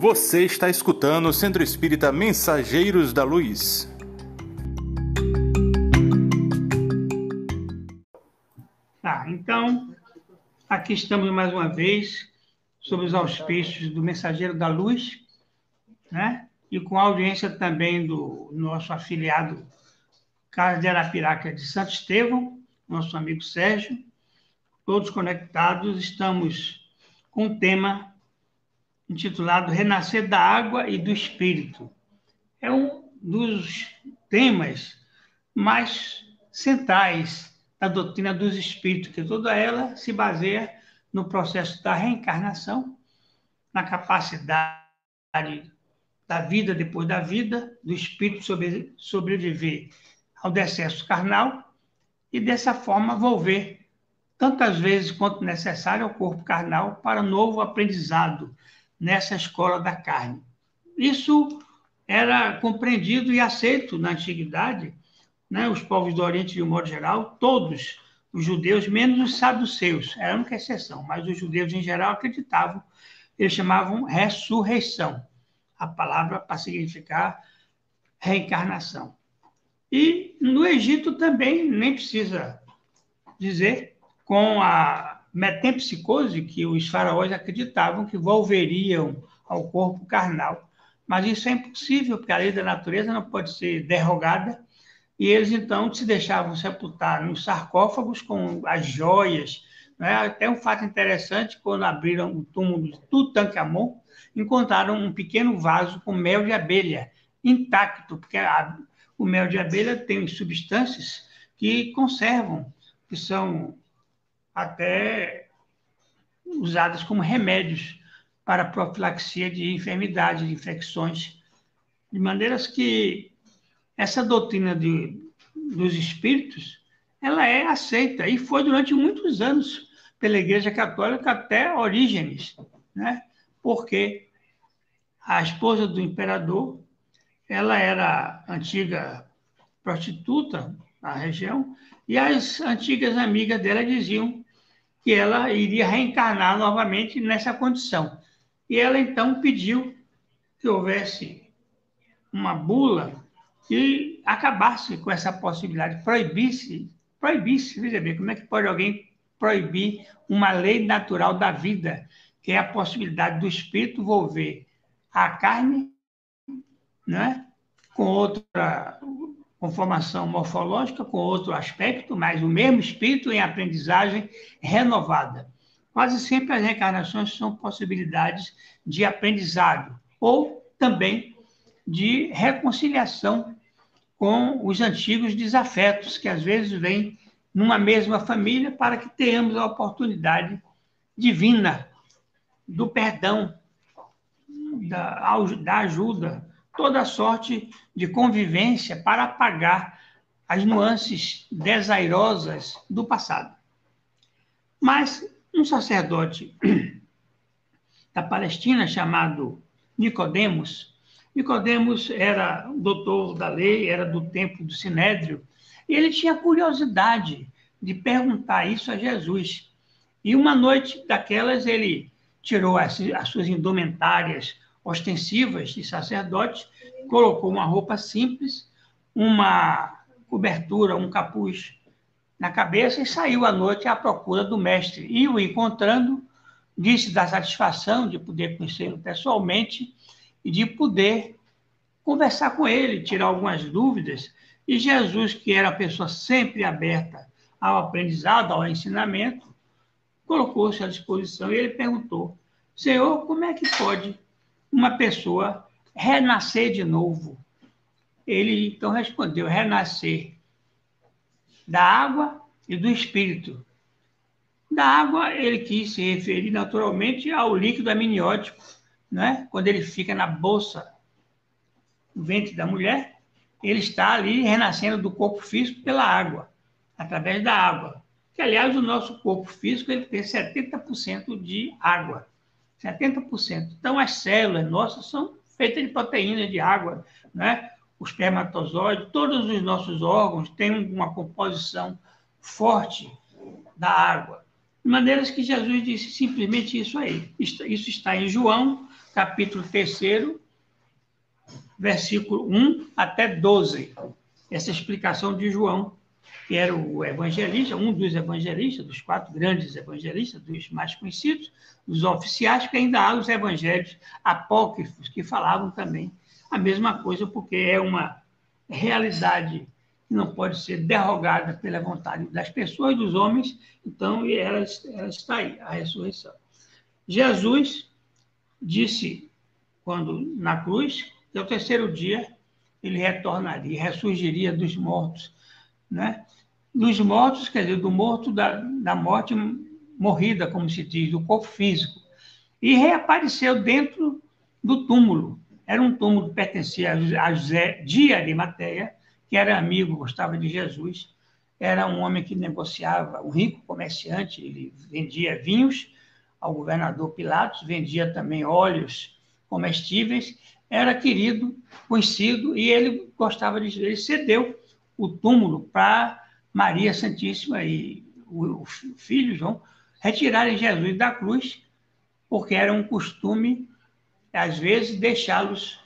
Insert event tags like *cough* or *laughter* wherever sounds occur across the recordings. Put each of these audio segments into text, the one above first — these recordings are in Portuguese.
Você está escutando o Centro Espírita Mensageiros da Luz. Tá, então, aqui estamos mais uma vez sobre os auspícios do Mensageiro da Luz, né? E com a audiência também do nosso afiliado Carlos de Arapiraca de Santo Estevão, nosso amigo Sérgio, todos conectados, estamos com o tema intitulado Renascer da Água e do Espírito. É um dos temas mais centrais da doutrina dos espíritos, que toda ela se baseia no processo da reencarnação, na capacidade da vida depois da vida, do espírito sobre, sobreviver ao decesso carnal e dessa forma volver tantas vezes quanto necessário ao corpo carnal para novo aprendizado nessa escola da carne. Isso era compreendido e aceito na antiguidade, né? os povos do Oriente, de um modo geral, todos os judeus, menos os saduceus, era a única exceção, mas os judeus em geral acreditavam, eles chamavam ressurreição, a palavra para significar reencarnação. E no Egito também, nem precisa dizer, com a metempsicose, que os faraós acreditavam que volveriam ao corpo carnal. Mas isso é impossível, porque a lei da natureza não pode ser derrogada, e eles então se deixavam sepultar nos sarcófagos com as joias. Né? Até um fato interessante, quando abriram o túmulo de Tutankhamon, encontraram um pequeno vaso com mel de abelha, intacto, porque a, o mel de abelha tem substâncias que conservam, que são até usadas como remédios para profilaxia de enfermidades, de infecções, de maneiras que essa doutrina de, dos espíritos ela é aceita e foi durante muitos anos pela Igreja Católica até Orígenes, né? Porque a esposa do imperador, ela era antiga prostituta na região e as antigas amigas dela diziam que ela iria reencarnar novamente nessa condição. E ela então pediu que houvesse uma bula que acabasse com essa possibilidade, proibisse, proibisse, veja bem, como é que pode alguém proibir uma lei natural da vida, que é a possibilidade do espírito volver a carne, né, com outra com formação morfológica, com outro aspecto, mas o mesmo espírito em aprendizagem renovada. Quase sempre as reencarnações são possibilidades de aprendizado ou também de reconciliação com os antigos desafetos que às vezes vêm numa mesma família para que tenhamos a oportunidade divina do perdão, da, da ajuda, toda sorte de convivência para apagar as nuances desairosas do passado. Mas um sacerdote *clears throat* da Palestina chamado Nicodemos, Nicodemos era doutor da lei, era do tempo do Sinédrio, e ele tinha curiosidade de perguntar isso a Jesus. E uma noite daquelas ele tirou as, as suas indumentárias ostensivas de sacerdote, colocou uma roupa simples, uma cobertura, um capuz na cabeça e saiu à noite à procura do mestre. E o encontrando, disse da satisfação de poder conhecê-lo pessoalmente e de poder conversar com ele, tirar algumas dúvidas. E Jesus, que era a pessoa sempre aberta ao aprendizado, ao ensinamento, colocou-se à disposição e ele perguntou: Senhor, como é que pode uma pessoa renascer de novo. Ele então respondeu: renascer da água e do espírito. Da água, ele quis se referir naturalmente ao líquido amniótico, né? quando ele fica na bolsa do ventre da mulher, ele está ali renascendo do corpo físico pela água, através da água. Que, aliás, o nosso corpo físico ele tem 70% de água. 70%. Então, as células nossas são feitas de proteínas, de água, né? o espermatozoide, todos os nossos órgãos têm uma composição forte da água. De maneiras que Jesus disse simplesmente isso aí. Isso está em João, capítulo 3, versículo 1 até 12. Essa explicação de João, que era o evangelista, um dos evangelistas, dos quatro grandes evangelistas, dos mais conhecidos, dos oficiais, que ainda há os evangelhos apócrifos, que falavam também a mesma coisa, porque é uma realidade que não pode ser derrogada pela vontade das pessoas, dos homens, então ela, ela está aí, a ressurreição. Jesus disse, quando na cruz, que ao terceiro dia ele retornaria, ressurgiria dos mortos. Né? Dos mortos, quer dizer, do morto da, da morte morrida, como se diz, do corpo físico. E reapareceu dentro do túmulo. Era um túmulo que pertencia a José de Arimateia, que era amigo, gostava de Jesus. Era um homem que negociava, um rico comerciante, ele vendia vinhos ao governador Pilatos, vendia também óleos comestíveis era querido, conhecido, e ele gostava de. Ele cedeu o túmulo para Maria Santíssima e o, filho João retirarem Jesus da cruz, porque era um costume, às vezes, deixá-los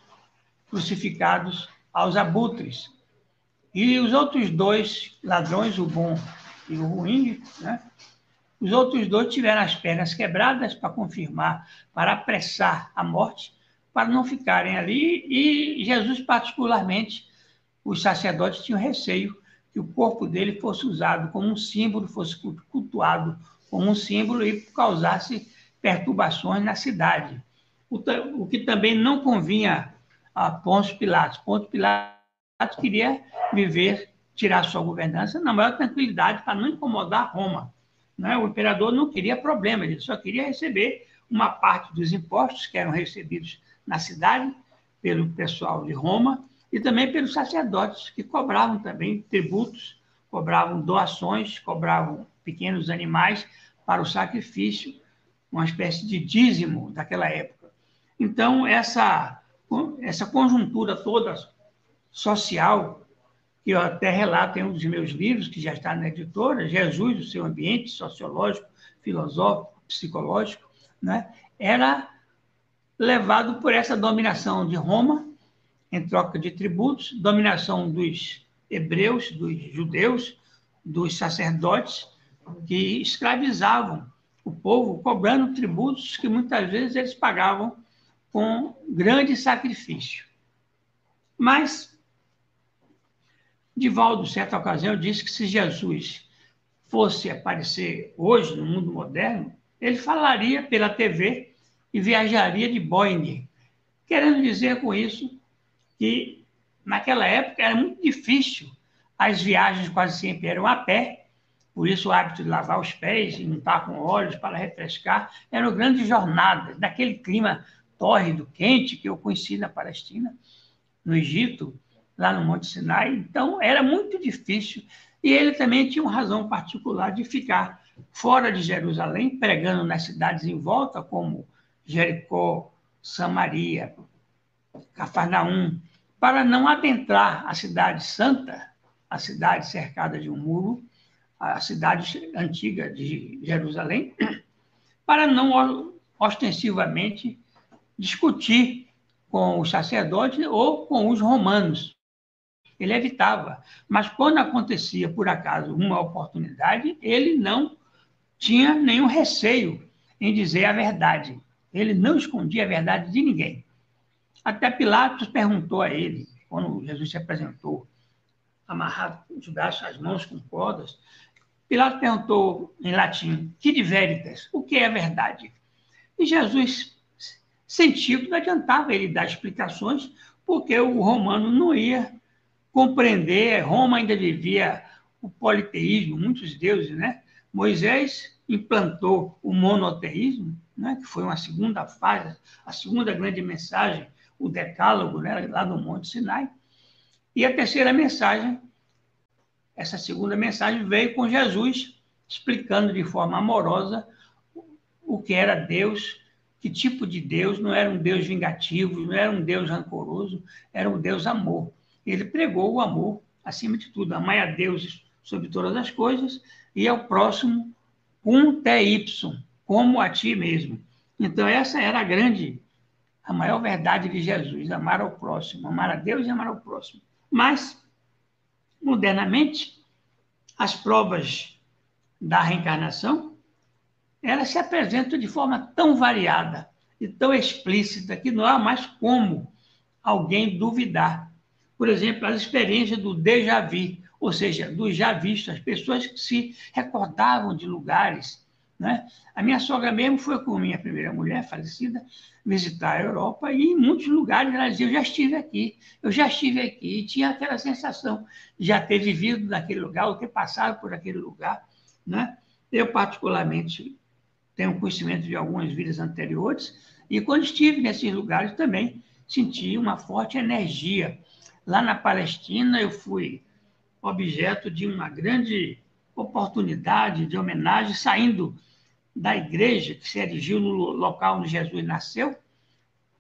crucificados aos abutres. E os outros dois ladrões, o bom e o ruim, né? os outros dois tiveram as pernas quebradas para confirmar, para apressar a morte, para não ficarem ali. E Jesus, particularmente, os sacerdotes tinham receio que o corpo dele fosse usado como um símbolo, fosse cultuado como um símbolo e causasse perturbações na cidade. O, o que também não convinha a Pôncio Pilatos. Pôncio Pilatos queria viver, tirar sua governança na maior tranquilidade para não incomodar Roma. Né? O imperador não queria problema, ele só queria receber uma parte dos impostos que eram recebidos na cidade, pelo pessoal de Roma, e também pelos sacerdotes, que cobravam também tributos, cobravam doações, cobravam pequenos animais para o sacrifício, uma espécie de dízimo daquela época. Então, essa, essa conjuntura toda social, que eu até relato em um dos meus livros, que já está na editora, Jesus, o seu ambiente sociológico, filosófico, psicológico, né, era levado por essa dominação de Roma, em troca de tributos, dominação dos hebreus, dos judeus, dos sacerdotes, que escravizavam o povo, cobrando tributos que muitas vezes eles pagavam com grande sacrifício. Mas, Divaldo, certa ocasião, disse que se Jesus fosse aparecer hoje no mundo moderno, ele falaria pela TV e viajaria de Boeing. Querendo dizer com isso que, naquela época, era muito difícil. As viagens quase sempre eram a pé, por isso o hábito de lavar os pés e estar com óleos para refrescar eram grandes jornadas, daquele clima tórrido, quente que eu conheci na Palestina, no Egito, lá no Monte Sinai. Então, era muito difícil. E ele também tinha uma razão particular de ficar fora de Jerusalém, pregando nas cidades em volta, como Jericó, Samaria, Cafarnaum, para não adentrar a cidade santa, a cidade cercada de um muro, a cidade antiga de Jerusalém, para não ostensivamente discutir com os sacerdotes ou com os romanos. Ele evitava. Mas quando acontecia, por acaso, uma oportunidade, ele não tinha nenhum receio em dizer a verdade. Ele não escondia a verdade de ninguém. Até Pilatos perguntou a ele, quando Jesus se apresentou, amarrado os braços, as mãos com cordas, Pilatos perguntou em latim, que de veritas, o que é verdade? E Jesus sentiu que não adiantava ele dar explicações, porque o romano não ia compreender, Roma ainda vivia o politeísmo, muitos deuses, né? Moisés implantou o monoteísmo, né, que foi uma segunda fase, a segunda grande mensagem, o decálogo, né, lá no Monte Sinai. E a terceira mensagem, essa segunda mensagem veio com Jesus explicando de forma amorosa o que era Deus, que tipo de Deus, não era um Deus vingativo, não era um Deus rancoroso, era um Deus amor. Ele pregou o amor acima de tudo, amar a Deus sobre todas as coisas e ao próximo um TY, como a ti mesmo. Então, essa era a grande a maior verdade de Jesus, amar ao próximo, amar a Deus e amar ao próximo. Mas, modernamente, as provas da reencarnação, elas se apresentam de forma tão variada e tão explícita que não há mais como alguém duvidar. Por exemplo, as experiências do déjà vu, ou seja, do já visto, as pessoas que se recordavam de lugares. Né? A minha sogra mesmo foi com minha primeira mulher falecida visitar a Europa e em muitos lugares ela dizia, eu já estive aqui, eu já estive aqui, e tinha aquela sensação de já ter vivido naquele lugar, ou ter passado por aquele lugar. Né? Eu, particularmente, tenho conhecimento de algumas vidas anteriores, e quando estive nesses lugares também senti uma forte energia. Lá na Palestina, eu fui objeto de uma grande oportunidade de homenagem, saindo da igreja que se erigiu no local onde Jesus nasceu.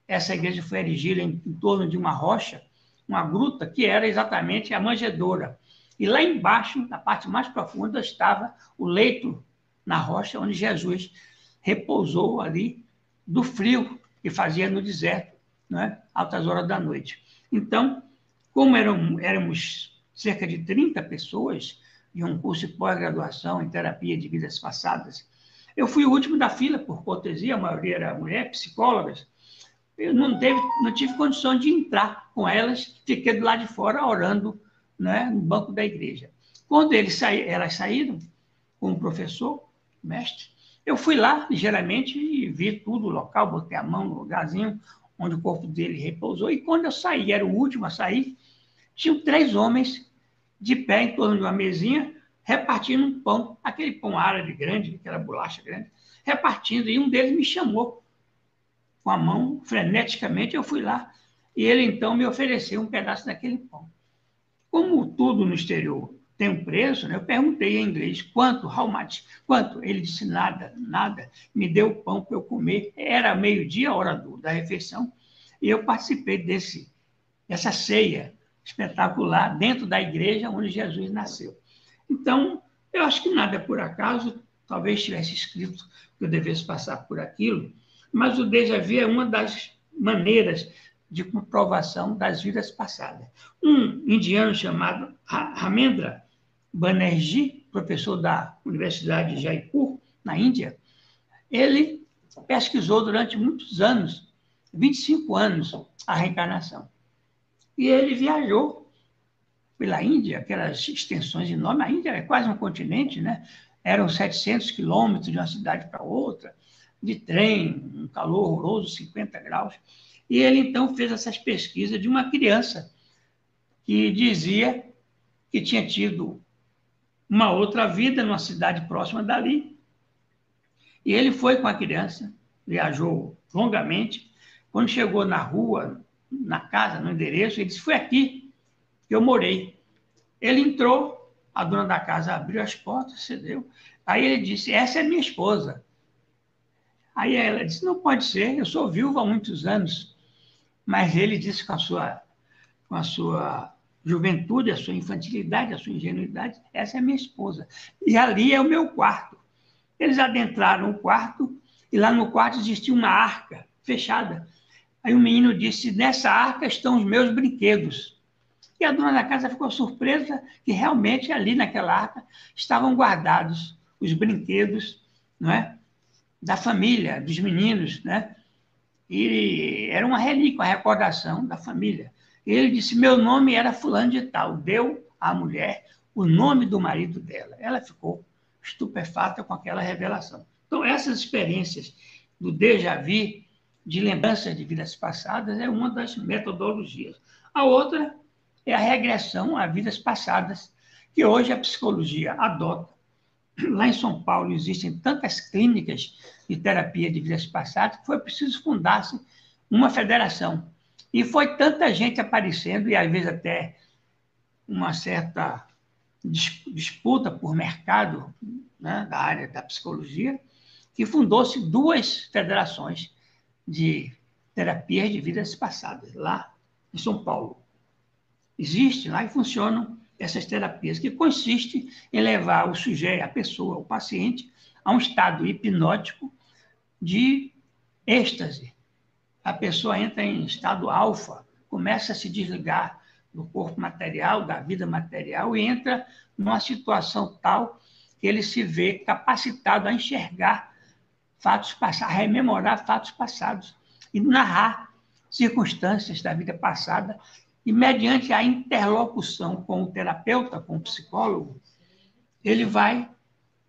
Essa igreja foi erigida em, em torno de uma rocha, uma gruta, que era exatamente a manjedoura. E lá embaixo, na parte mais profunda, estava o leito na rocha onde Jesus repousou ali do frio que fazia no deserto, né, altas horas da noite. Então, como eram, éramos cerca de 30 pessoas de um curso de pós-graduação em terapia de vidas passadas, eu fui o último da fila por cortesia, a maioria era mulher, psicólogas. Eu não, teve, não tive condição de entrar com elas, fiquei do lado de fora orando né, no banco da igreja. Quando eles elas saíram com o professor, mestre, eu fui lá, ligeiramente, e vi tudo, o local, botei a mão no lugarzinho onde o corpo dele repousou. E quando eu saí, era o último a sair, tinham três homens de pé em torno de uma mesinha, repartindo um pão, aquele pão árabe grande, aquela bolacha grande, repartindo. E um deles me chamou com a mão, freneticamente. Eu fui lá e ele então me ofereceu um pedaço daquele pão. Como tudo no exterior tem um preço, né? eu perguntei em inglês quanto, how much, quanto? Ele disse nada, nada. Me deu o pão para eu comer. Era meio-dia, hora do, da refeição, e eu participei desse, dessa ceia espetacular dentro da igreja onde Jesus nasceu. Então, eu acho que nada é por acaso, talvez tivesse escrito que eu devesse passar por aquilo, mas o déjà vu é uma das maneiras de comprovação das vidas passadas. Um indiano chamado Ramendra Banerjee, professor da Universidade de Jaipur, na Índia, ele pesquisou durante muitos anos, 25 anos, a reencarnação. E ele viajou pela Índia, aquelas extensões enormes. A Índia é quase um continente, né? Eram 700 quilômetros de uma cidade para outra, de trem, um calor horroroso, 50 graus. E ele, então, fez essas pesquisas de uma criança que dizia que tinha tido uma outra vida numa cidade próxima dali. E ele foi com a criança, viajou longamente. Quando chegou na rua, na casa, no endereço, ele disse: Foi aqui que eu morei. Ele entrou, a dona da casa abriu as portas, cedeu. Aí ele disse: Essa é minha esposa. Aí ela disse: Não pode ser, eu sou viúva há muitos anos. Mas ele disse com a sua, com a sua juventude, a sua infantilidade, a sua ingenuidade: Essa é minha esposa. E ali é o meu quarto. Eles adentraram o quarto e lá no quarto existia uma arca fechada. Aí o menino disse: Nessa arca estão os meus brinquedos. E a dona da casa ficou surpresa que realmente ali naquela arca estavam guardados os brinquedos, não é? da família, dos meninos, né? E era uma relíquia, uma recordação da família. Ele disse: Meu nome era Fulano de Tal. Deu à mulher o nome do marido dela. Ela ficou estupefata com aquela revelação. Então, essas experiências do déjà vu, de lembranças de vidas passadas, é uma das metodologias. A outra é a regressão a vidas passadas, que hoje a psicologia adota lá em São Paulo existem tantas clínicas de terapia de vidas passadas que foi preciso fundar-se uma federação. E foi tanta gente aparecendo, e às vezes até uma certa disputa por mercado né, da área da psicologia, que fundou-se duas federações de terapias de vidas passadas, lá em São Paulo. Existe lá e funcionam essas terapias, que consiste em levar o sujeito, a pessoa, o paciente, a um estado hipnótico de êxtase, a pessoa entra em estado alfa, começa a se desligar do corpo material, da vida material, e entra numa situação tal que ele se vê capacitado a enxergar fatos passados, rememorar fatos passados e narrar circunstâncias da vida passada. E mediante a interlocução com o terapeuta, com o psicólogo, ele vai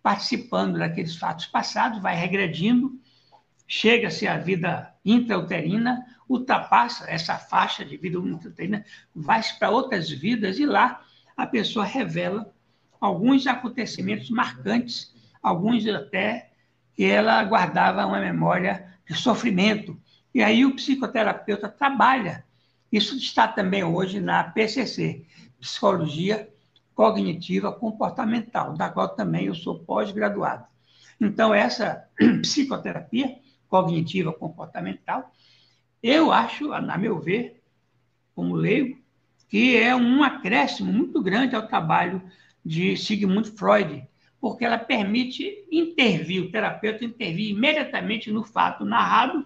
participando daqueles fatos passados, vai regredindo, chega-se à vida intrauterina, ultrapassa essa faixa de vida intrauterina, vai para outras vidas e lá a pessoa revela alguns acontecimentos marcantes, alguns até que ela guardava uma memória de sofrimento. E aí o psicoterapeuta trabalha. Isso está também hoje na PCC, Psicologia Cognitiva Comportamental, da qual também eu sou pós-graduado. Então, essa *clears throat* psicoterapia cognitiva comportamental, eu acho, a meu ver, como leigo, que é um acréscimo muito grande ao trabalho de Sigmund Freud, porque ela permite intervir, o terapeuta intervir imediatamente no fato narrado,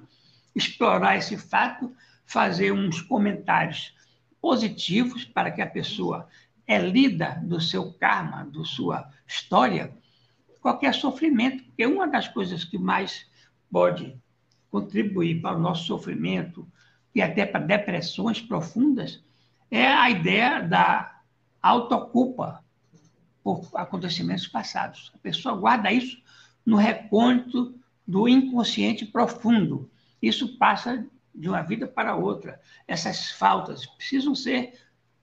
explorar esse fato, fazer uns comentários positivos para que a pessoa é lida do seu karma, da sua história, qualquer sofrimento, porque uma das coisas que mais pode contribuir para o nosso sofrimento e até para depressões profundas é a ideia da autoculpa por acontecimentos passados. A pessoa guarda isso no recôndito do inconsciente profundo. Isso passa de uma vida para outra. Essas faltas precisam ser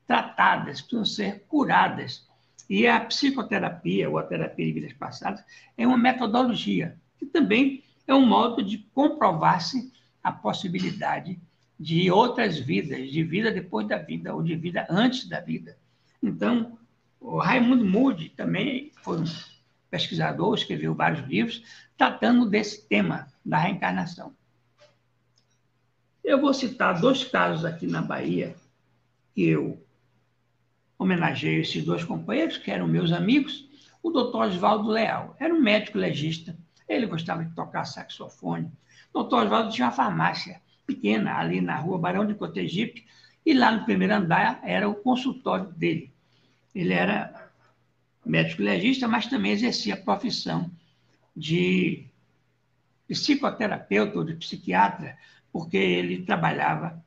tratadas, precisam ser curadas. E a psicoterapia, ou a terapia de vidas passadas, é uma metodologia que também é um modo de comprovar-se a possibilidade de outras vidas, de vida depois da vida, ou de vida antes da vida. Então, o Raimundo Moody também foi um pesquisador, escreveu vários livros tratando desse tema da reencarnação. Eu vou citar dois casos aqui na Bahia que eu homenageio esses dois companheiros, que eram meus amigos. O doutor Oswaldo Leal era um médico legista ele gostava de tocar saxofone. O doutor Oswaldo tinha uma farmácia pequena ali na rua Barão de Cotegipe, e lá no primeiro andar era o consultório dele. Ele era médico legista, mas também exercia a profissão de psicoterapeuta ou de psiquiatra, porque ele trabalhava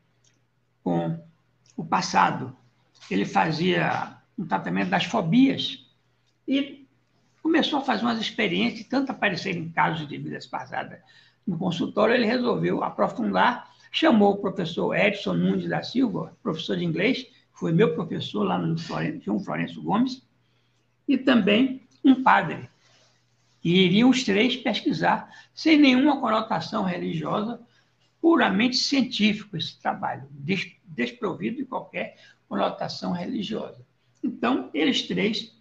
com o passado. Ele fazia um tratamento das fobias e começou a fazer umas experiências, tanto aparecerem casos de vidas passadas no consultório, ele resolveu aprofundar, chamou o professor Edson Nunes da Silva, professor de inglês, foi meu professor lá no João Florencio Gomes, e também um padre. E iriam os três pesquisar, sem nenhuma conotação religiosa, puramente científico esse trabalho, desprovido de qualquer conotação religiosa. Então, eles três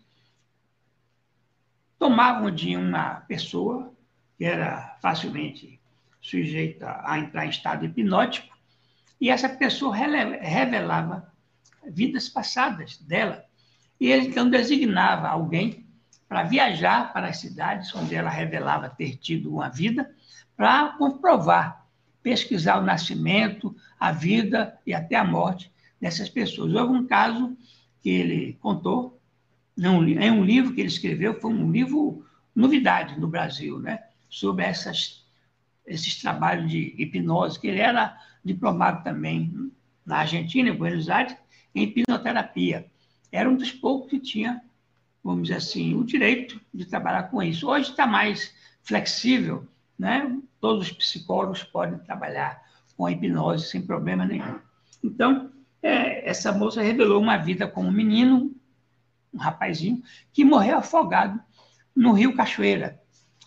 tomavam de uma pessoa que era facilmente sujeita a entrar em estado hipnótico, e essa pessoa revelava vidas passadas dela. E ele então designava alguém para viajar para as cidades onde ela revelava ter tido uma vida, para comprovar, pesquisar o nascimento, a vida e até a morte dessas pessoas. Houve um caso que ele contou não, é um livro que ele escreveu, foi um livro novidade no Brasil, né? sobre essas, esses trabalhos de hipnose, que ele era diplomado também na Argentina, em Buenos Aires, em hipnoterapia. Era um dos poucos que tinha, vamos dizer assim, o direito de trabalhar com isso. Hoje está mais flexível, né? todos os psicólogos podem trabalhar com a hipnose sem problema nenhum. Então, é, essa moça revelou uma vida como menino, um rapazinho, que morreu afogado no rio Cachoeira,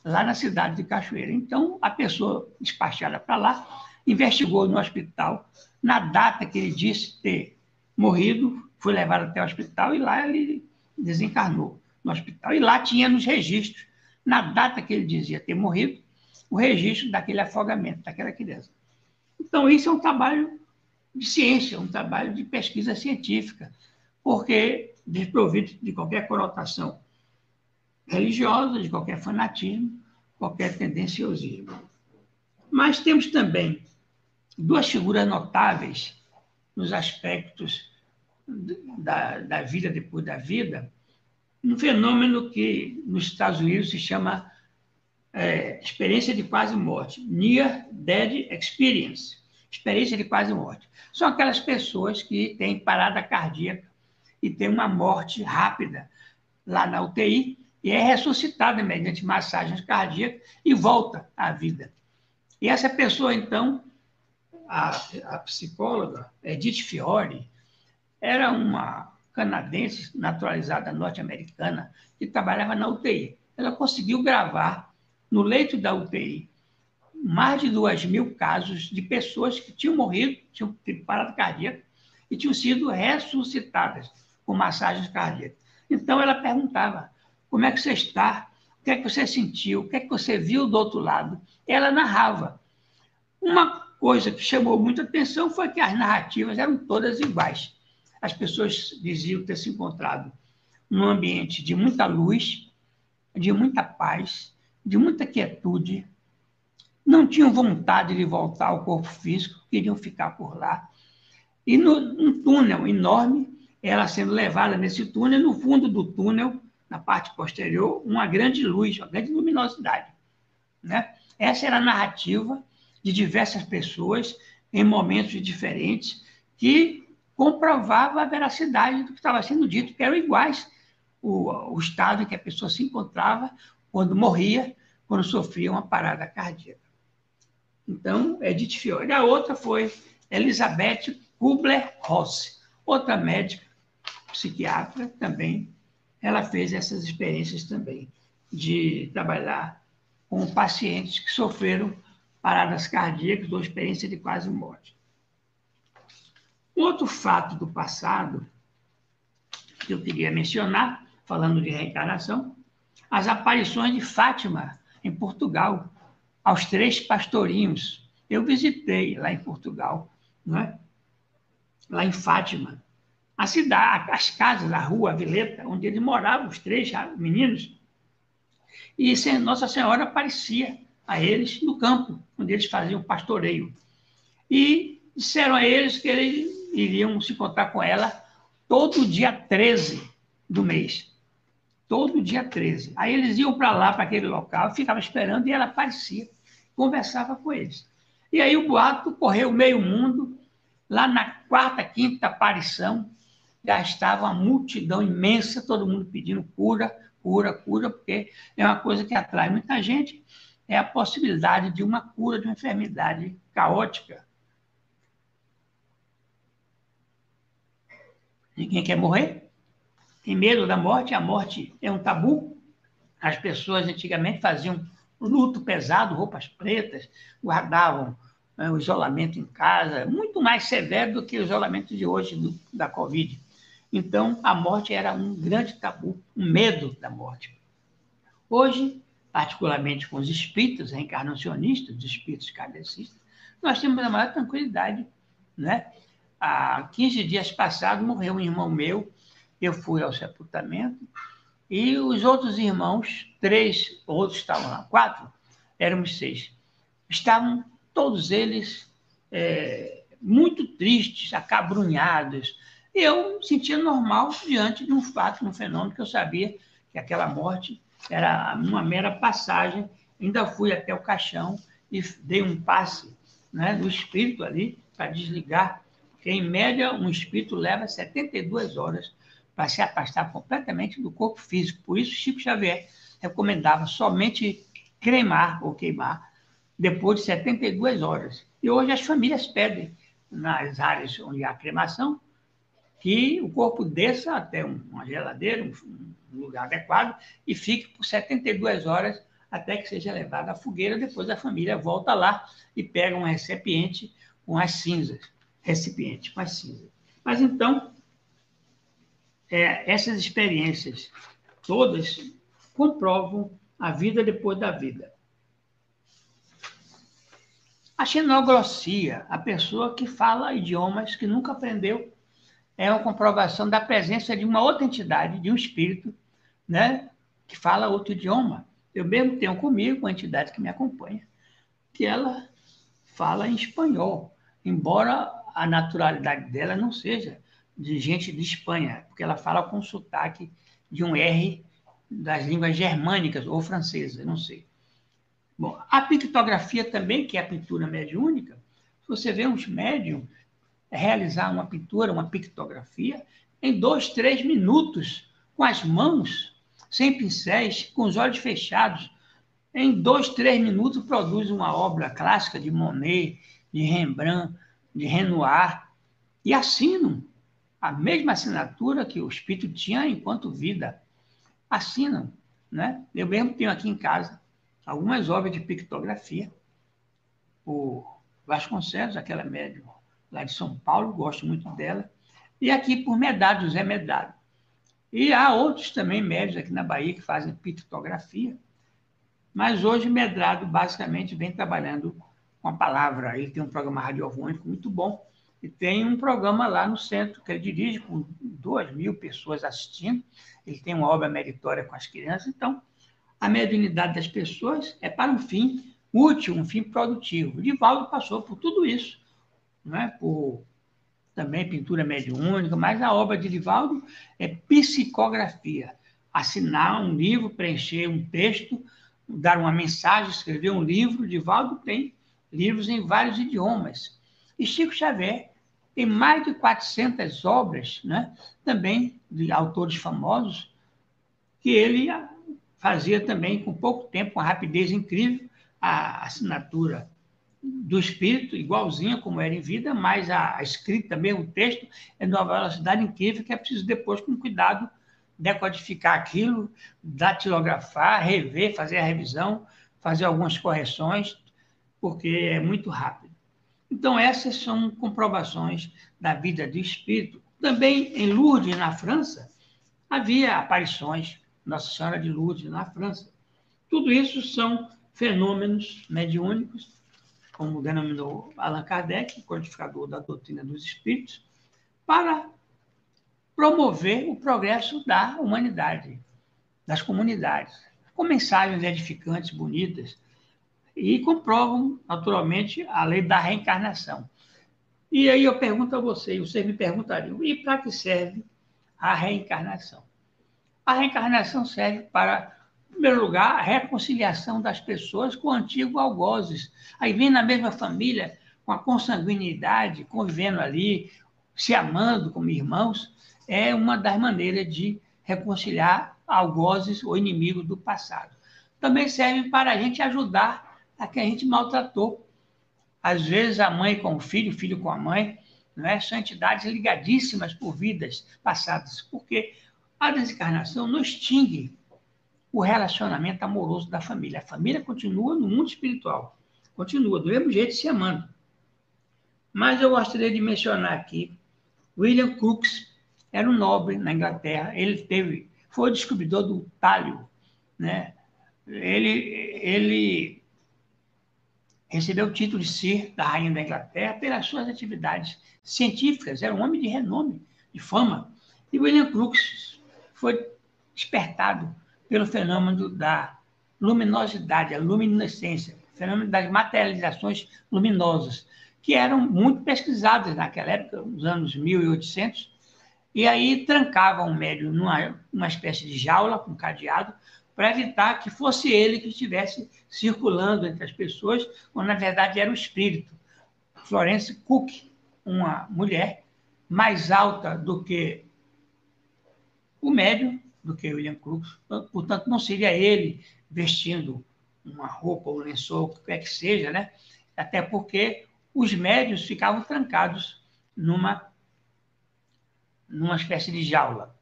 lá na cidade de Cachoeira. Então, a pessoa despachada para lá investigou no hospital, na data que ele disse ter morrido, foi levado até o hospital e lá ele desencarnou no hospital. E lá tinha nos registros, na data que ele dizia ter morrido, o registro daquele afogamento daquela criança. Então, isso é um trabalho de ciência, um trabalho de pesquisa científica, porque desprovido de qualquer conotação religiosa, de qualquer fanatismo, qualquer tendenciosismo. Mas temos também duas figuras notáveis nos aspectos da, da vida depois da vida, um fenômeno que nos Estados Unidos se chama é, experiência de quase morte, Near Dead Experience, experiência de quase morte. São aquelas pessoas que têm parada cardíaca e têm uma morte rápida lá na UTI e é ressuscitada mediante massagens cardíacas e volta à vida. E essa pessoa, então, a, a psicóloga Edith Fiore, era uma canadense naturalizada norte-americana que trabalhava na UTI. Ela conseguiu gravar no leito da UTI mais de duas mil casos de pessoas que tinham morrido, tinham tido parada cardíaca e tinham sido ressuscitadas com massagens cardíacas. Então ela perguntava: como é que você está? O que é que você sentiu? O que é que você viu do outro lado? Ela narrava. Uma coisa que chamou muita atenção foi que as narrativas eram todas iguais as pessoas diziam ter se encontrado num ambiente de muita luz, de muita paz, de muita quietude, não tinham vontade de voltar ao corpo físico, queriam ficar por lá. E no, um túnel enorme, ela sendo levada nesse túnel, no fundo do túnel, na parte posterior, uma grande luz, uma grande luminosidade. Né? Essa era a narrativa de diversas pessoas em momentos diferentes que comprovava a veracidade do que estava sendo dito, que eram iguais o, o estado em que a pessoa se encontrava quando morria, quando sofria uma parada cardíaca. Então, Edith Fiore. A outra foi Elizabeth Kubler-Ross, outra médica, psiquiatra também. Ela fez essas experiências também de trabalhar com pacientes que sofreram paradas cardíacas ou experiência de quase morte. Outro fato do passado que eu queria mencionar, falando de reencarnação, as aparições de Fátima em Portugal, aos três pastorinhos. Eu visitei lá em Portugal, é? lá em Fátima, a cidade, as casas, a rua, a vileta, onde eles moravam, os três meninos. E Nossa Senhora aparecia a eles no campo, onde eles faziam pastoreio. E disseram a eles que eles iriam se encontrar com ela todo dia 13 do mês. Todo dia 13. Aí eles iam para lá, para aquele local, ficavam esperando e ela aparecia, conversava com eles. E aí o boato correu meio mundo. Lá na quarta, quinta aparição, já estava uma multidão imensa, todo mundo pedindo cura, cura, cura, porque é uma coisa que atrai muita gente, é a possibilidade de uma cura de uma enfermidade caótica Ninguém quer morrer. Tem medo da morte. A morte é um tabu. As pessoas antigamente faziam luto pesado, roupas pretas, guardavam né, o isolamento em casa, muito mais severo do que o isolamento de hoje do, da Covid. Então, a morte era um grande tabu, um medo da morte. Hoje, particularmente com os espíritos reencarnacionistas, os espíritos kardecistas, nós temos a maior tranquilidade, né? há 15 dias passados morreu um irmão meu, eu fui ao sepultamento, e os outros irmãos, três, outros estavam lá, quatro, éramos seis, estavam todos eles é, muito tristes, acabrunhados. Eu me sentia normal diante de um fato, de um fenômeno que eu sabia que aquela morte era uma mera passagem. Ainda fui até o caixão e dei um passe né, do espírito ali para desligar que, em média, um espírito leva 72 horas para se afastar completamente do corpo físico. Por isso, Chico Xavier recomendava somente cremar ou queimar depois de 72 horas. E hoje as famílias pedem, nas áreas onde há cremação, que o corpo desça até uma geladeira, um lugar adequado, e fique por 72 horas até que seja levado à fogueira. Depois a família volta lá e pega um recipiente com as cinzas recipiente mais cinza. Mas então, é, essas experiências todas comprovam a vida depois da vida. A xenoglossia, a pessoa que fala idiomas que nunca aprendeu, é uma comprovação da presença de uma outra entidade, de um espírito, né, que fala outro idioma. Eu mesmo tenho comigo uma entidade que me acompanha, que ela fala em espanhol embora a naturalidade dela não seja de gente de Espanha, porque ela fala com sotaque de um R das línguas germânicas ou francesas, não sei. Bom, a pictografia também, que é a pintura mediúnica, você vê uns médiums realizar uma pintura, uma pictografia, em dois, três minutos, com as mãos, sem pincéis, com os olhos fechados, em dois, três minutos produz uma obra clássica de Monet, de Rembrandt, de Renoir, e assinam a mesma assinatura que o espírito tinha enquanto vida. Assinam. Né? Eu mesmo tenho aqui em casa algumas obras de pictografia. O Vasconcelos, aquela médium lá de São Paulo, gosto muito dela. E aqui por Medrado, José Medrado. E há outros também médios aqui na Bahia que fazem pictografia. Mas hoje Medrado basicamente vem trabalhando com a palavra. Ele tem um programa radiofônico muito bom e tem um programa lá no centro que ele dirige com duas mil pessoas assistindo. Ele tem uma obra meritória com as crianças. Então, a mediunidade das pessoas é para um fim útil, um fim produtivo. O Divaldo passou por tudo isso, é? por também pintura mediúnica, mas a obra de Divaldo é psicografia. Assinar um livro, preencher um texto, dar uma mensagem, escrever um livro. Divaldo tem livros em vários idiomas. E Chico Xavier tem mais de 400 obras, né? também de autores famosos, que ele fazia também com pouco tempo, uma rapidez incrível, a assinatura do espírito, igualzinha como era em vida, mas a, a escrita mesmo, o texto, é de uma velocidade incrível que é preciso depois, com cuidado, decodificar aquilo, datilografar, rever, fazer a revisão, fazer algumas correções, porque é muito rápido. Então, essas são comprovações da vida do espírito. Também em Lourdes, na França, havia aparições, Nossa Senhora de Lourdes, na França. Tudo isso são fenômenos mediúnicos como denominou Allan Kardec, codificador da doutrina dos espíritos, para promover o progresso da humanidade, das comunidades, com mensagens edificantes, bonitas, e comprovam, naturalmente, a lei da reencarnação. E aí eu pergunto a você, e vocês me perguntariam, e para que serve a reencarnação? A reencarnação serve para primeiro lugar, a reconciliação das pessoas com o antigo algozes. Aí vem na mesma família, com a consanguinidade, convivendo ali, se amando como irmãos, é uma das maneiras de reconciliar algozes ou inimigos do passado. Também serve para a gente ajudar a quem a gente maltratou. Às vezes a mãe com o filho, o filho com a mãe, não é? são entidades ligadíssimas por vidas passadas, porque a desencarnação não extingue o relacionamento amoroso da família. A família continua no mundo espiritual, continua do mesmo jeito se amando. Mas eu gostaria de mencionar aqui William Crookes, era um nobre na Inglaterra, ele teve, foi o descobridor do talho, né? Ele, ele recebeu o título de Sir da Rainha da Inglaterra pelas suas atividades científicas, era um homem de renome, de fama. E William Crookes foi despertado pelo fenômeno da luminosidade, a luminescência, fenômeno das materializações luminosas, que eram muito pesquisadas naquela época, nos anos 1800, e aí trancavam o médium numa uma espécie de jaula com cadeado para evitar que fosse ele que estivesse circulando entre as pessoas, quando na verdade era o espírito. Florence Cook, uma mulher mais alta do que o médium, do que William Crookes. Portanto, não seria ele vestindo uma roupa, um lençol, o que quer que seja, né? Até porque os médios ficavam trancados numa, numa espécie de jaula.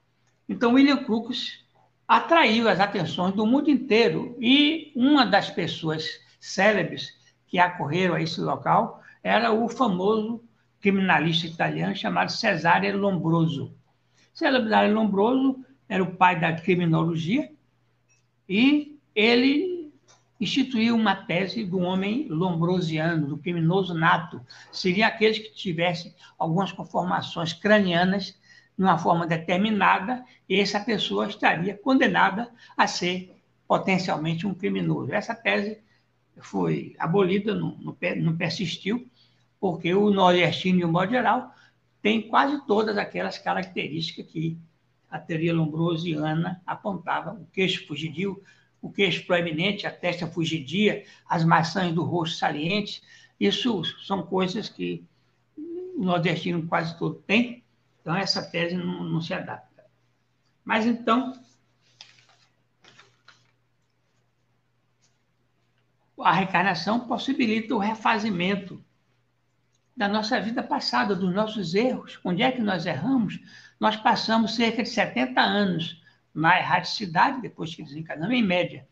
Então, William Crookes atraiu as atenções do mundo inteiro e uma das pessoas célebres que acorreram a esse local era o famoso criminalista italiano chamado Cesare Lombroso. Cesare Lombroso era o pai da criminologia, e ele instituiu uma tese do homem lombrosiano, do criminoso nato. Seria aquele que tivesse algumas conformações cranianas de uma forma determinada, e essa pessoa estaria condenada a ser potencialmente um criminoso. Essa tese foi abolida, não persistiu, porque o nordestino, de um modo geral, tem quase todas aquelas características que a teoria lombrosiana apontava: o queixo fugidio, o queixo proeminente, a testa fugidia, as maçãs do rosto salientes. Isso são coisas que o nordestino quase todo tem, então essa tese não, não se adapta. Mas então, a reencarnação possibilita o refazimento da nossa vida passada, dos nossos erros. Onde é que nós erramos? Nós passamos cerca de 70 anos na erraticidade, depois que desencarnamos, em média,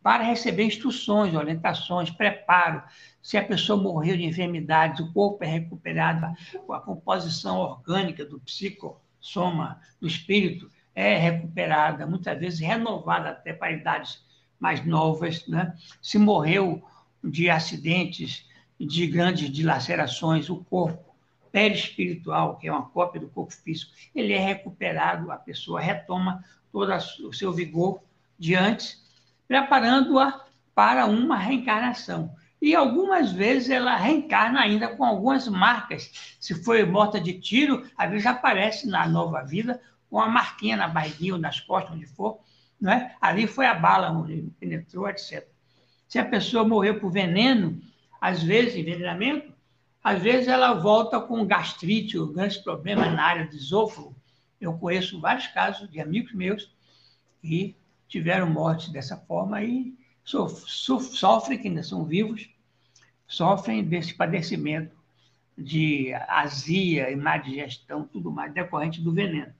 para receber instruções, orientações, preparo. Se a pessoa morreu de enfermidades, o corpo é recuperado, a composição orgânica do psicossoma, do espírito, é recuperada, muitas vezes renovada até para idades mais novas. Né? Se morreu de acidentes, de grandes dilacerações, o corpo perispiritual, que é uma cópia do corpo físico, ele é recuperado, a pessoa retoma todo o seu vigor de antes, preparando-a para uma reencarnação. E algumas vezes ela reencarna ainda com algumas marcas. Se foi morta de tiro, às vezes aparece na nova vida com uma marquinha na barriguinha ou nas costas, onde for. Não é? Ali foi a bala onde penetrou, etc. Se a pessoa morreu por veneno, às vezes, envenenamento, às vezes ela volta com gastrite ou grandes problemas na área do esôfago. Eu conheço vários casos de amigos meus que tiveram morte dessa forma e sofrem, que ainda são vivos, sofrem desse padecimento de azia e má digestão, tudo mais, decorrente do veneno.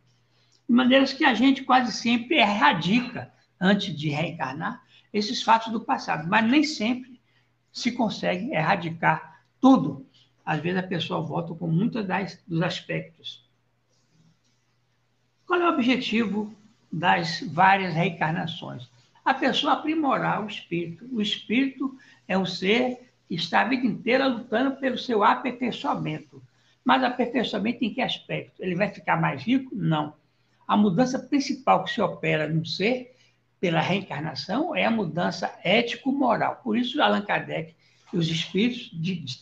De maneiras que a gente quase sempre erradica, antes de reencarnar, esses fatos do passado, mas nem sempre se consegue erradicar tudo. Às vezes a pessoa volta com muitos dos aspectos. Qual é o objetivo das várias reencarnações? A pessoa aprimorar o espírito. O espírito é um ser que está a vida inteira lutando pelo seu aperfeiçoamento. Mas aperfeiçoamento em que aspecto? Ele vai ficar mais rico? Não. A mudança principal que se opera no ser pela reencarnação é a mudança ético-moral. Por isso, Allan Kardec e os espíritos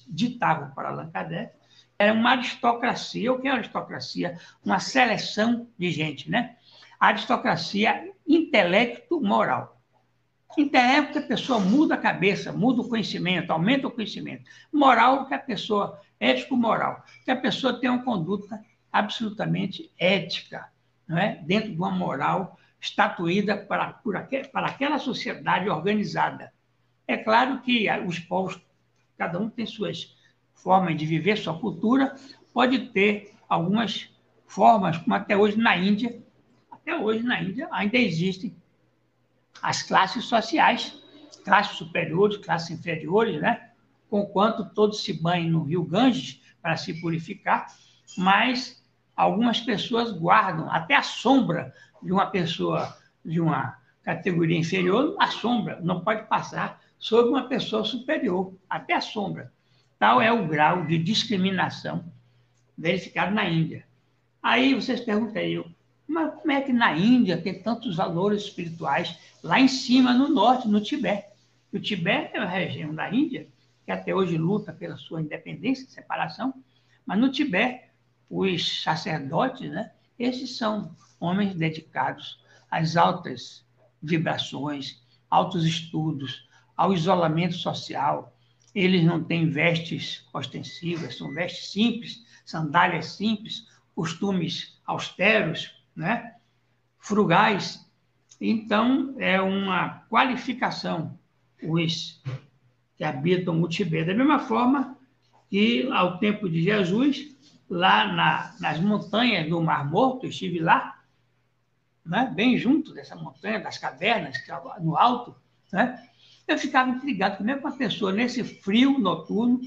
ditavam para Allan Kardec era uma aristocracia. O que é aristocracia? Uma seleção de gente, né? Aristocracia intelecto-moral. Intelecto é que a pessoa muda a cabeça, muda o conhecimento, aumenta o conhecimento. Moral que a pessoa, ético-moral, que a pessoa tem uma conduta absolutamente ética, não é? dentro de uma moral estatuída para, por aquel, para aquela sociedade organizada. É claro que os povos, cada um tem suas formas de viver, sua cultura, pode ter algumas formas, como até hoje na Índia, até hoje na Índia ainda existem as classes sociais, classes superiores, classes inferiores, né? Conquanto todos se banhem no rio Ganges para se purificar, mas algumas pessoas guardam até a sombra de uma pessoa de uma categoria inferior, a sombra. Não pode passar sobre uma pessoa superior, até a sombra. Tal é o grau de discriminação verificado na Índia. Aí vocês perguntariam, mas como é que na Índia tem tantos valores espirituais lá em cima, no norte, no Tibete? O Tibete é uma região da Índia que até hoje luta pela sua independência, separação, mas no Tibete, os sacerdotes, né, esses são homens dedicados às altas vibrações, altos estudos, ao isolamento social. Eles não têm vestes ostensivas, são vestes simples, sandálias simples, costumes austeros, né? frugais. Então, é uma qualificação os que habitam o Tibete. Da mesma forma que, ao tempo de Jesus, lá na, nas montanhas do Mar Morto, eu estive lá, né, bem junto dessa montanha, das cavernas, no alto, né, eu ficava intrigado como é que uma pessoa nesse frio noturno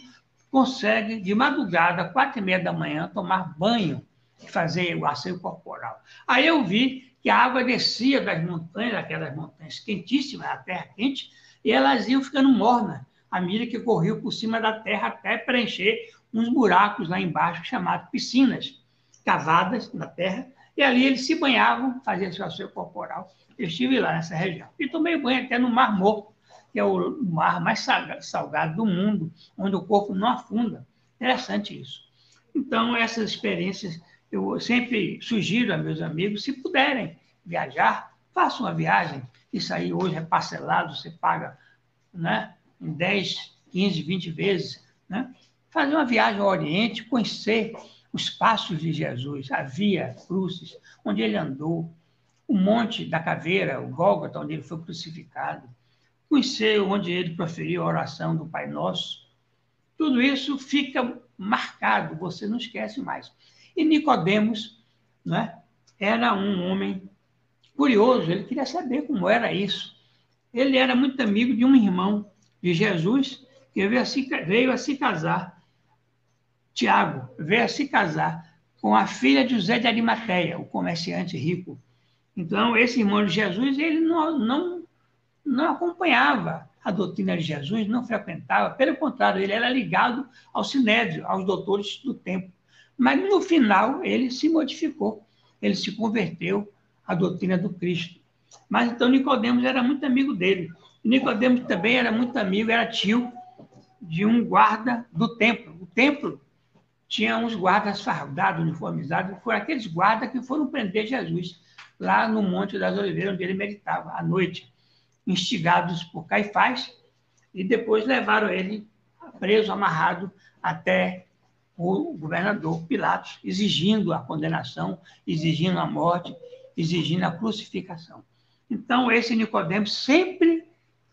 consegue, de madrugada, quatro e meia da manhã, tomar banho e fazer o asseio corporal. Aí eu vi que a água descia das montanhas, aquelas montanhas quentíssimas, a terra quente, e elas iam ficando mornas à medida que corriam por cima da terra até preencher uns buracos lá embaixo chamados piscinas, cavadas na terra, e ali eles se banhavam, faziam seu asseio corporal. Eu estive lá nessa região. E tomei banho até no Mar Morto, que é o mar mais salgado do mundo, onde o corpo não afunda. Interessante isso. Então, essas experiências, eu sempre sugiro a meus amigos, se puderem viajar, façam uma viagem. Isso aí hoje é parcelado, você paga né, em 10, 15, 20 vezes. Né? Fazer uma viagem ao Oriente, conhecer os passos de Jesus, a via Crucis, onde ele andou, o Monte da Caveira, o Gólgota, onde ele foi crucificado, conhecer onde ele proferiu a oração do Pai Nosso. Tudo isso fica marcado, você não esquece mais. E Nicodemos né, era um homem curioso, ele queria saber como era isso. Ele era muito amigo de um irmão de Jesus que veio a se, veio a se casar. Tiago veio a se casar com a filha de José de Arimateia, o comerciante rico. Então, esse irmão de Jesus, ele não, não, não acompanhava a doutrina de Jesus, não frequentava, pelo contrário, ele era ligado ao sinédrio, aos doutores do tempo. Mas no final ele se modificou, ele se converteu à doutrina do Cristo. Mas então Nicodemos era muito amigo dele. Nicodemos também era muito amigo, era tio de um guarda do templo. O templo tinha uns guardas fardados, uniformizados, foram aqueles guardas que foram prender Jesus lá no Monte das Oliveiras, onde ele meditava à noite instigados por Caifás, e depois levaram ele preso, amarrado, até o governador Pilatos, exigindo a condenação, exigindo a morte, exigindo a crucificação. Então, esse Nicodemos sempre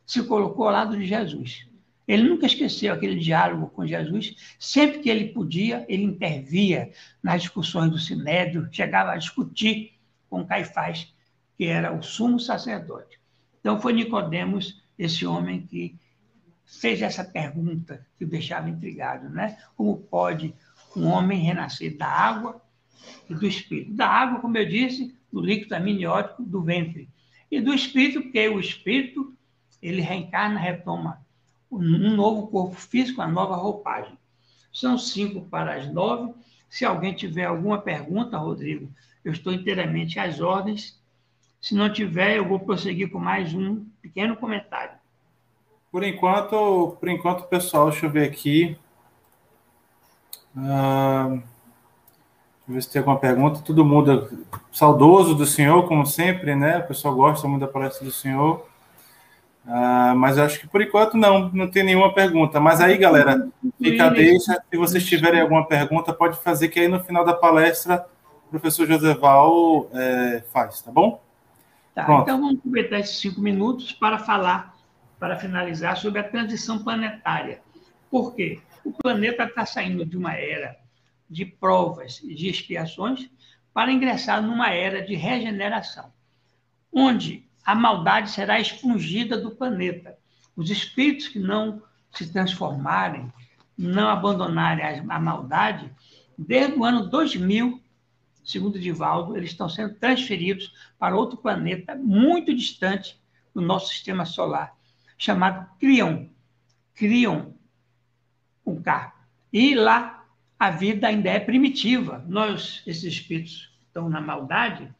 se colocou ao lado de Jesus. Ele nunca esqueceu aquele diálogo com Jesus. Sempre que ele podia, ele intervia nas discussões do Sinédrio, chegava a discutir com Caifás, que era o sumo sacerdote. Então foi Nicodemos, esse homem que fez essa pergunta que o deixava intrigado, né? Como pode um homem renascer da água e do espírito? Da água, como eu disse, do líquido amniótico do ventre. E do espírito, porque o espírito, ele reencarna, retoma um novo corpo físico, uma nova roupagem. São cinco para as nove. Se alguém tiver alguma pergunta, Rodrigo, eu estou inteiramente às ordens se não tiver, eu vou prosseguir com mais um pequeno comentário. Por enquanto, por enquanto, pessoal, deixa eu ver aqui. Uh, deixa eu ver se tem alguma pergunta. Todo mundo saudoso do senhor, como sempre, né? O pessoal gosta muito da palestra do senhor. Uh, mas eu acho que por enquanto não, não tem nenhuma pergunta. Mas aí, galera, fica a deixa. Se vocês tiverem alguma pergunta, pode fazer, que aí no final da palestra o professor Joseval é, faz, tá bom? Tá, então vamos aproveitar esses cinco minutos para falar, para finalizar, sobre a transição planetária. Por quê? O planeta está saindo de uma era de provas e de expiações para ingressar numa era de regeneração, onde a maldade será expungida do planeta. Os espíritos que não se transformarem, não abandonarem a maldade, desde o ano 2000 segundo Divaldo, eles estão sendo transferidos para outro planeta muito distante do nosso sistema solar, chamado Crion. Crion, com K. E lá a vida ainda é primitiva. Nós, esses espíritos que estão na maldade,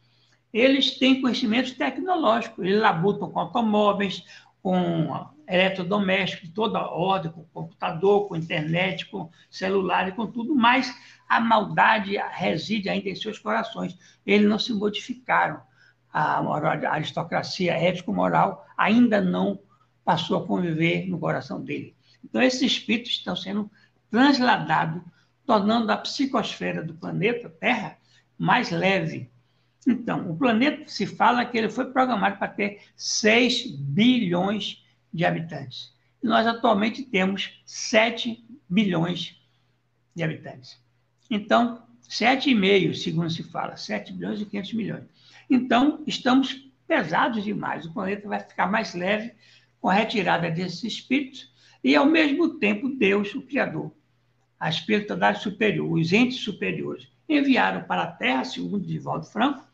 eles têm conhecimentos tecnológicos. Eles labutam com automóveis, com eletrodomésticos, toda a ordem, com computador, com internet, com celular e com tudo mais a maldade reside ainda em seus corações. Eles não se modificaram. A, a aristocracia ético-moral ainda não passou a conviver no coração dele. Então, esses espíritos estão sendo transladados, tornando a psicosfera do planeta Terra mais leve. Então, o planeta se fala que ele foi programado para ter 6 bilhões de habitantes. E nós atualmente temos 7 bilhões de habitantes. Então, 7,5, segundo se fala, 7 bilhões e 500 milhões. Então, estamos pesados demais. O planeta vai ficar mais leve com a retirada desses espíritos e, ao mesmo tempo, Deus, o Criador, a espiritualidade superior, os entes superiores, enviaram para a Terra, segundo Divaldo Franco,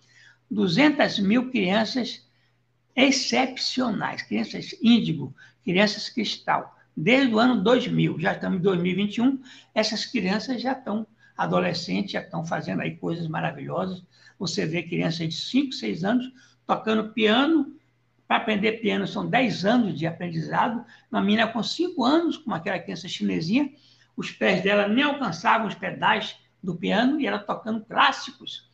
200 mil crianças excepcionais, crianças índigo, crianças cristal. Desde o ano 2000, já estamos em 2021, essas crianças já estão adolescentes já estão fazendo aí coisas maravilhosas. Você vê crianças de 5, 6 anos tocando piano. Para aprender piano são 10 anos de aprendizado. Uma menina com 5 anos, como aquela criança chinesinha, os pés dela nem alcançavam os pedais do piano e ela tocando clássicos.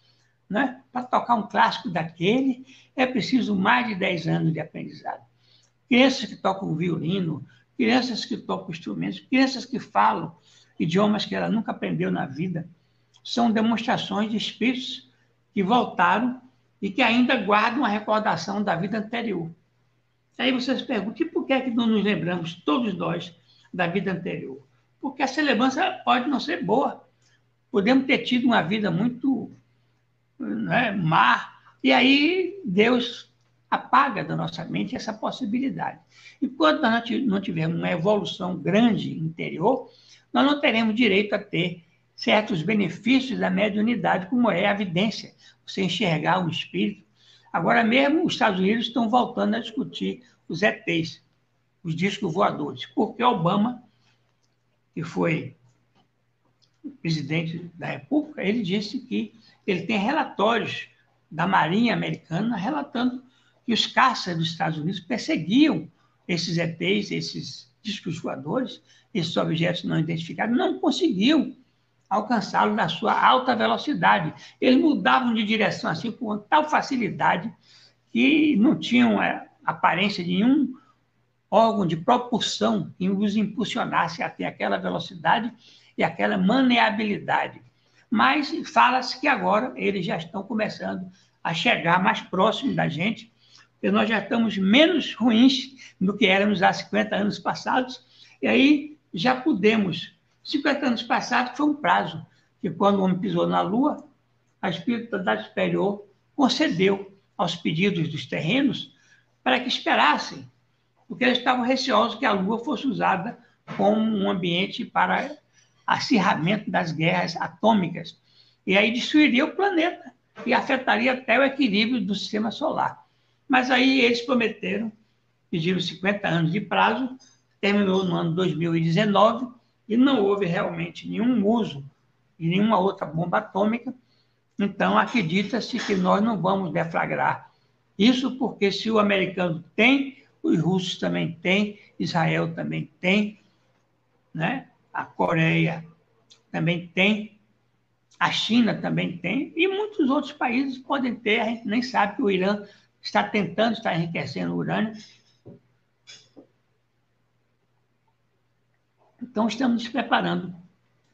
Né? Para tocar um clássico daquele, é preciso mais de 10 anos de aprendizado. Crianças que tocam violino, crianças que tocam instrumentos, crianças que falam idiomas que ela nunca aprendeu na vida, são demonstrações de espíritos que voltaram e que ainda guardam a recordação da vida anterior. Aí vocês perguntam, e por que, é que não nos lembramos, todos nós, da vida anterior? Porque essa lembrança pode não ser boa. Podemos ter tido uma vida muito né, má, e aí Deus apaga da nossa mente essa possibilidade. Enquanto nós não tivermos uma evolução grande interior, nós não teremos direito a ter certos benefícios da mediunidade, como é a evidência, você enxergar o espírito. Agora mesmo, os Estados Unidos estão voltando a discutir os ETs, os discos voadores, porque Obama, que foi presidente da República, ele disse que ele tem relatórios da Marinha Americana relatando que os caças dos Estados Unidos perseguiam esses ETs, esses discos voadores, esses objetos não identificados, não conseguiam alcançá-lo na sua alta velocidade. Eles mudavam de direção assim com tal facilidade que não tinham é, aparência de nenhum órgão de propulsão que os impulsionasse até aquela velocidade e aquela maneabilidade. Mas fala-se que agora eles já estão começando a chegar mais próximos da gente, porque nós já estamos menos ruins do que éramos há 50 anos passados, e aí já podemos 50 anos passados foi um prazo que, quando o homem pisou na Lua, a espiritualidade superior concedeu aos pedidos dos terrenos para que esperassem, porque eles estavam receosos que a Lua fosse usada como um ambiente para acirramento das guerras atômicas. E aí destruiria o planeta e afetaria até o equilíbrio do sistema solar. Mas aí eles prometeram, pediram 50 anos de prazo, terminou no ano 2019, e não houve realmente nenhum uso de nenhuma outra bomba atômica, então acredita-se que nós não vamos deflagrar isso, porque se o americano tem, os russos também têm, Israel também tem, né? a Coreia também tem, a China também tem, e muitos outros países podem ter, a gente nem sabe que o Irã está tentando, está enriquecendo o urânio, Então, estamos nos preparando.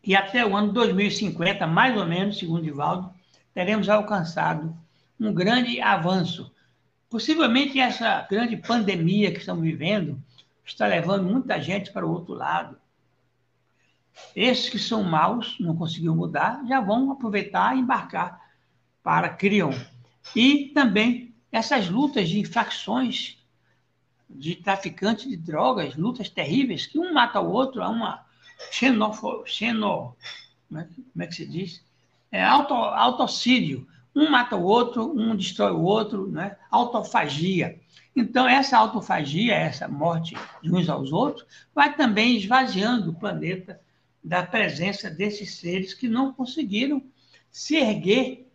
E até o ano 2050, mais ou menos, segundo Divaldo, teremos alcançado um grande avanço. Possivelmente essa grande pandemia que estamos vivendo está levando muita gente para o outro lado. Esses que são maus, não conseguiram mudar, já vão aproveitar e embarcar para Crion. E também essas lutas de facções de traficantes de drogas, lutas terríveis, que um mata o outro, há uma xenofo, xeno, como é, como é que se diz? É auto, autocídio. Um mata o outro, um destrói o outro, né? autofagia. Então, essa autofagia, essa morte de uns aos outros, vai também esvaziando o planeta da presença desses seres que não conseguiram se erguer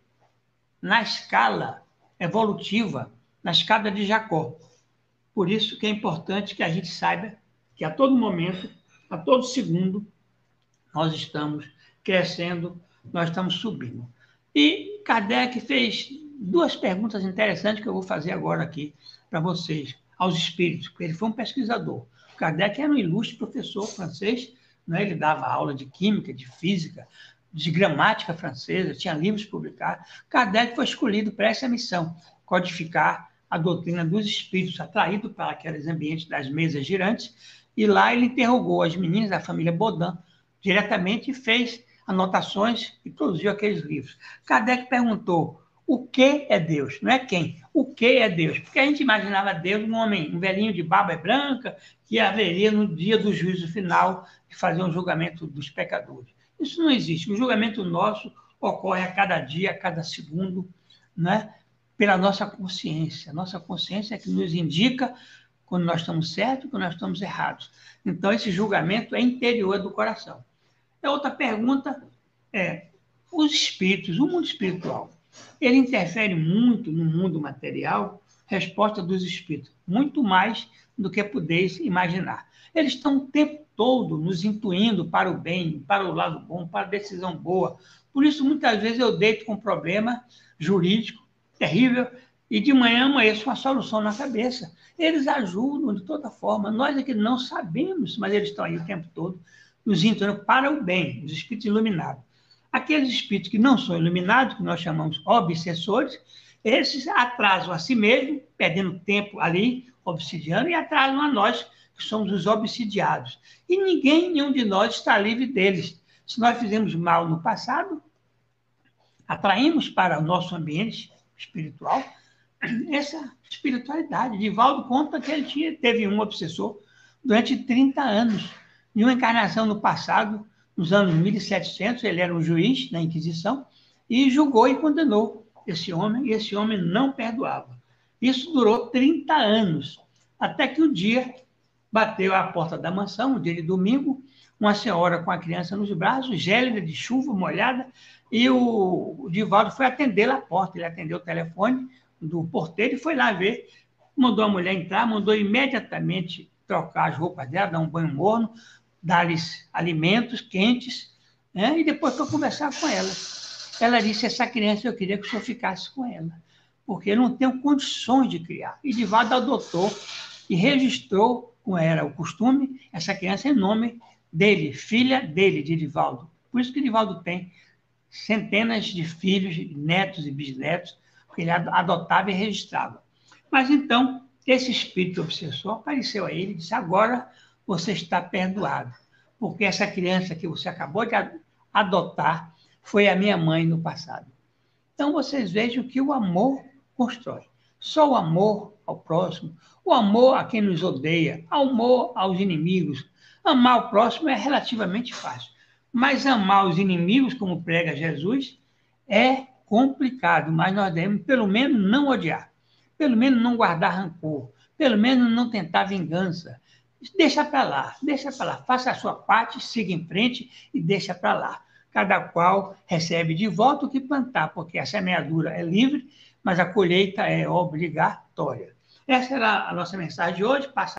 na escala evolutiva, na escada de Jacó. Por isso que é importante que a gente saiba que a todo momento, a todo segundo, nós estamos crescendo, nós estamos subindo. E Kardec fez duas perguntas interessantes que eu vou fazer agora aqui para vocês, aos espíritos, porque ele foi um pesquisador. Kardec era um ilustre professor francês, né? ele dava aula de química, de física, de gramática francesa, tinha livros publicados. Kardec foi escolhido para essa missão, codificar a doutrina dos espíritos, atraído para aqueles ambientes das mesas girantes, e lá ele interrogou as meninas da família Baudin diretamente e fez anotações e produziu aqueles livros. Kardec perguntou: o que é Deus? Não é quem. O que é Deus? Porque a gente imaginava Deus um homem, um velhinho de barba branca, que haveria no dia do juízo final de fazer um julgamento dos pecadores. Isso não existe. O julgamento nosso ocorre a cada dia, a cada segundo, né? Pela nossa consciência. Nossa consciência é que nos indica quando nós estamos certos e quando nós estamos errados. Então, esse julgamento é interior do coração. A outra pergunta é: os espíritos, o mundo espiritual, ele interfere muito no mundo material? Resposta dos espíritos: muito mais do que podeis imaginar. Eles estão o tempo todo nos intuindo para o bem, para o lado bom, para a decisão boa. Por isso, muitas vezes, eu deito com um problema jurídico terrível e de manhã amanheço uma solução na cabeça. Eles ajudam de toda forma. Nós aqui não sabemos, mas eles estão aí o tempo todo nos intuindo para o bem, os espíritos iluminados. Aqueles espíritos que não são iluminados, que nós chamamos obsessores, esses atrasam a si mesmo, perdendo tempo ali, obsidiando, e atrasam a nós, que somos os obsidiados. E ninguém, nenhum de nós está livre deles. Se nós fizemos mal no passado, atraímos para o nosso ambiente espiritual essa espiritualidade. Divaldo conta que ele tinha, teve um obsessor durante 30 anos. Em uma encarnação no passado, nos anos 1700, ele era um juiz na Inquisição e julgou e condenou esse homem, e esse homem não perdoava. Isso durou 30 anos, até que um dia bateu à porta da mansão, um dia de domingo, uma senhora com a criança nos braços, gélida, de chuva, molhada, e o Divaldo foi atendê-la à porta. Ele atendeu o telefone do porteiro e foi lá ver. Mandou a mulher entrar, mandou imediatamente trocar as roupas dela, dar um banho morno, dar-lhes alimentos quentes, né? e depois foi conversar com ela. Ela disse: Essa criança eu queria que o senhor ficasse com ela, porque eu não tenho condições de criar. E Divaldo adotou e registrou, como era o costume, essa criança em nome dele, filha dele, de Divaldo. Por isso que Divaldo tem centenas de filhos, netos e bisnetos, que ele adotava e registrava. Mas então, esse espírito obsessor apareceu a ele e disse: Agora você está perdoado, porque essa criança que você acabou de adotar foi a minha mãe no passado. Então vocês vejam que o amor constrói. Só o amor ao próximo, o amor a quem nos odeia, o amor aos inimigos. Amar o próximo é relativamente fácil, mas amar os inimigos, como prega Jesus, é complicado, mas nós devemos pelo menos não odiar, pelo menos não guardar rancor, pelo menos não tentar vingança, Deixa para lá, deixa para lá. Faça a sua parte, siga em frente e deixa para lá. Cada qual recebe de volta o que plantar, porque a semeadura é livre, mas a colheita é obrigatória. Essa era a nossa mensagem de hoje. Passa